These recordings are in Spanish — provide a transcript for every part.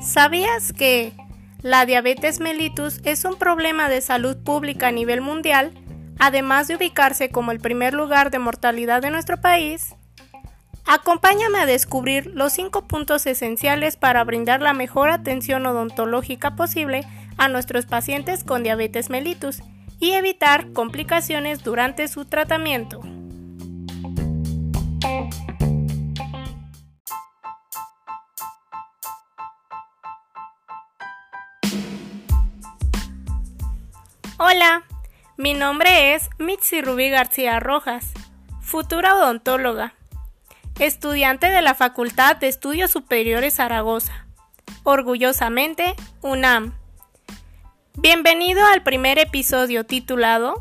¿Sabías que la diabetes mellitus es un problema de salud pública a nivel mundial, además de ubicarse como el primer lugar de mortalidad de nuestro país? Acompáñame a descubrir los cinco puntos esenciales para brindar la mejor atención odontológica posible a nuestros pacientes con diabetes mellitus y evitar complicaciones durante su tratamiento. Hola, mi nombre es Mitzi Rubí García Rojas, futura odontóloga estudiante de la Facultad de Estudios Superiores Zaragoza. Orgullosamente, UNAM. Bienvenido al primer episodio titulado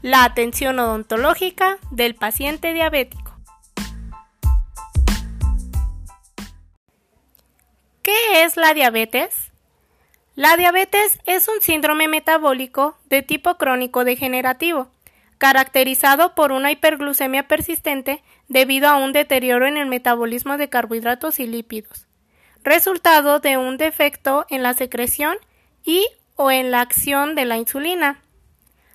La atención odontológica del paciente diabético. ¿Qué es la diabetes? La diabetes es un síndrome metabólico de tipo crónico degenerativo caracterizado por una hiperglucemia persistente debido a un deterioro en el metabolismo de carbohidratos y lípidos, resultado de un defecto en la secreción y o en la acción de la insulina.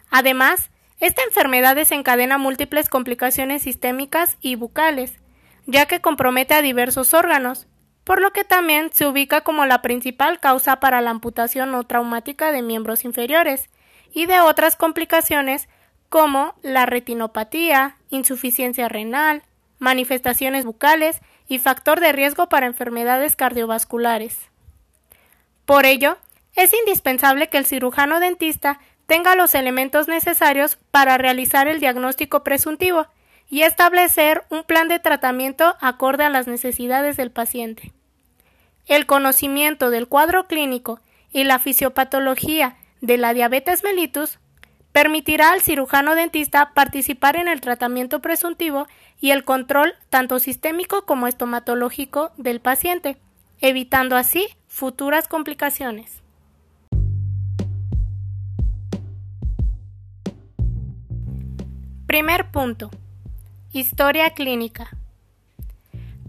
Además, esta enfermedad desencadena múltiples complicaciones sistémicas y bucales, ya que compromete a diversos órganos, por lo que también se ubica como la principal causa para la amputación no traumática de miembros inferiores y de otras complicaciones como la retinopatía, insuficiencia renal, manifestaciones bucales y factor de riesgo para enfermedades cardiovasculares. Por ello, es indispensable que el cirujano dentista tenga los elementos necesarios para realizar el diagnóstico presuntivo y establecer un plan de tratamiento acorde a las necesidades del paciente. El conocimiento del cuadro clínico y la fisiopatología de la diabetes mellitus permitirá al cirujano dentista participar en el tratamiento presuntivo y el control tanto sistémico como estomatológico del paciente, evitando así futuras complicaciones. Primer punto. Historia clínica.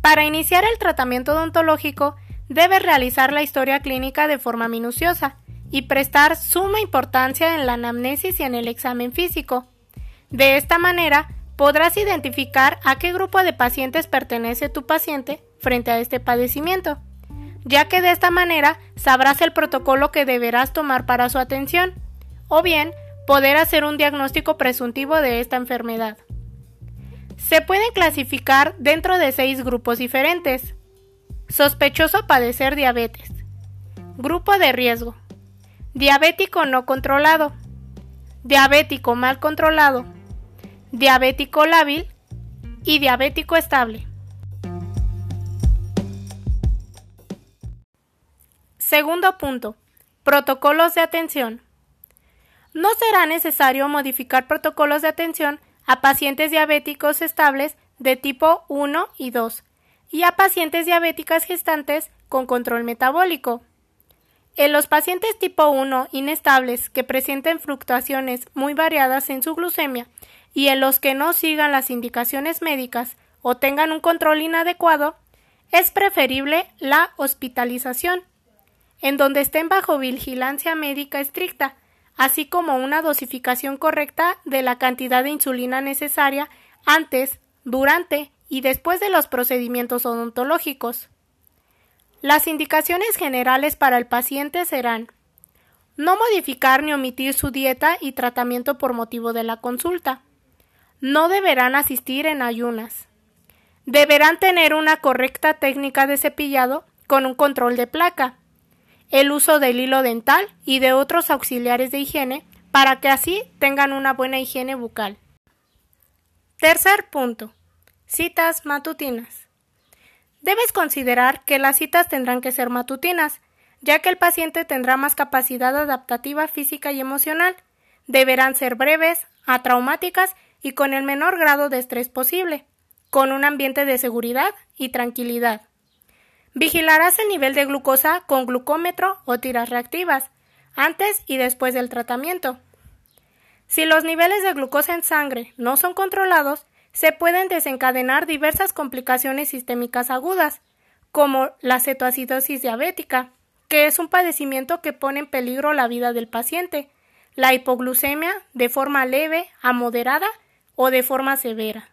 Para iniciar el tratamiento odontológico, debe realizar la historia clínica de forma minuciosa, y prestar suma importancia en la anamnesis y en el examen físico. De esta manera, podrás identificar a qué grupo de pacientes pertenece tu paciente frente a este padecimiento, ya que de esta manera sabrás el protocolo que deberás tomar para su atención, o bien poder hacer un diagnóstico presuntivo de esta enfermedad. Se pueden clasificar dentro de seis grupos diferentes. Sospechoso padecer diabetes. Grupo de riesgo diabético no controlado, diabético mal controlado, diabético lábil y diabético estable. Segundo punto. Protocolos de atención. No será necesario modificar protocolos de atención a pacientes diabéticos estables de tipo 1 y 2 y a pacientes diabéticas gestantes con control metabólico. En los pacientes tipo 1 inestables que presenten fluctuaciones muy variadas en su glucemia y en los que no sigan las indicaciones médicas o tengan un control inadecuado, es preferible la hospitalización, en donde estén bajo vigilancia médica estricta, así como una dosificación correcta de la cantidad de insulina necesaria antes, durante y después de los procedimientos odontológicos. Las indicaciones generales para el paciente serán no modificar ni omitir su dieta y tratamiento por motivo de la consulta. No deberán asistir en ayunas. Deberán tener una correcta técnica de cepillado con un control de placa. El uso del hilo dental y de otros auxiliares de higiene para que así tengan una buena higiene bucal. Tercer punto. Citas matutinas. Debes considerar que las citas tendrán que ser matutinas, ya que el paciente tendrá más capacidad adaptativa física y emocional. Deberán ser breves, atraumáticas y con el menor grado de estrés posible, con un ambiente de seguridad y tranquilidad. Vigilarás el nivel de glucosa con glucómetro o tiras reactivas, antes y después del tratamiento. Si los niveles de glucosa en sangre no son controlados, se pueden desencadenar diversas complicaciones sistémicas agudas, como la cetoacidosis diabética, que es un padecimiento que pone en peligro la vida del paciente, la hipoglucemia de forma leve a moderada o de forma severa.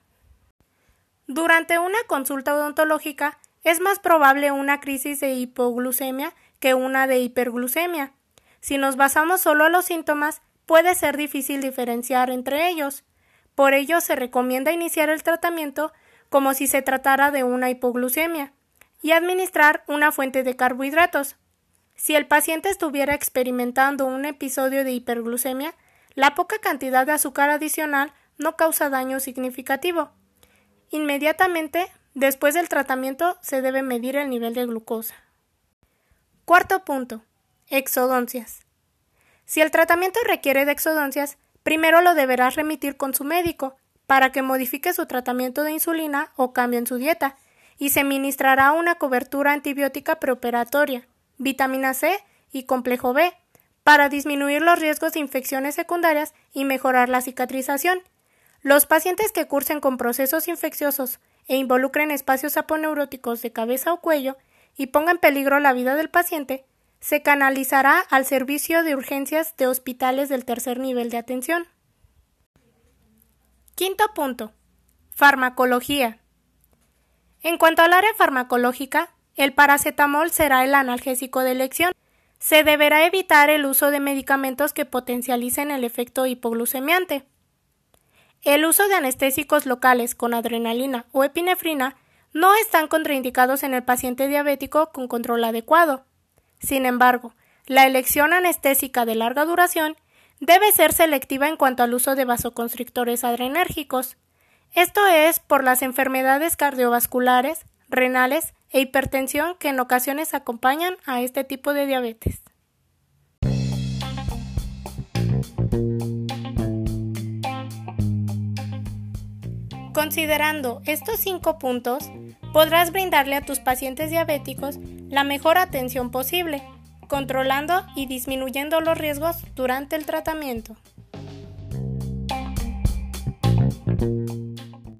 Durante una consulta odontológica es más probable una crisis de hipoglucemia que una de hiperglucemia. Si nos basamos solo a los síntomas, puede ser difícil diferenciar entre ellos. Por ello se recomienda iniciar el tratamiento como si se tratara de una hipoglucemia y administrar una fuente de carbohidratos. Si el paciente estuviera experimentando un episodio de hiperglucemia, la poca cantidad de azúcar adicional no causa daño significativo. Inmediatamente después del tratamiento se debe medir el nivel de glucosa. Cuarto punto. Exodoncias. Si el tratamiento requiere de exodoncias, primero lo deberás remitir con su médico para que modifique su tratamiento de insulina o cambie en su dieta, y se ministrará una cobertura antibiótica preoperatoria, vitamina C y complejo B, para disminuir los riesgos de infecciones secundarias y mejorar la cicatrización. Los pacientes que cursen con procesos infecciosos e involucren espacios aponeuróticos de cabeza o cuello y pongan en peligro la vida del paciente se canalizará al servicio de urgencias de hospitales del tercer nivel de atención. Quinto punto. Farmacología. En cuanto al área farmacológica, el paracetamol será el analgésico de elección. Se deberá evitar el uso de medicamentos que potencialicen el efecto hipoglucemiante. El uso de anestésicos locales con adrenalina o epinefrina no están contraindicados en el paciente diabético con control adecuado. Sin embargo, la elección anestésica de larga duración debe ser selectiva en cuanto al uso de vasoconstrictores adrenérgicos. Esto es por las enfermedades cardiovasculares, renales e hipertensión que en ocasiones acompañan a este tipo de diabetes. Considerando estos cinco puntos, podrás brindarle a tus pacientes diabéticos la mejor atención posible, controlando y disminuyendo los riesgos durante el tratamiento.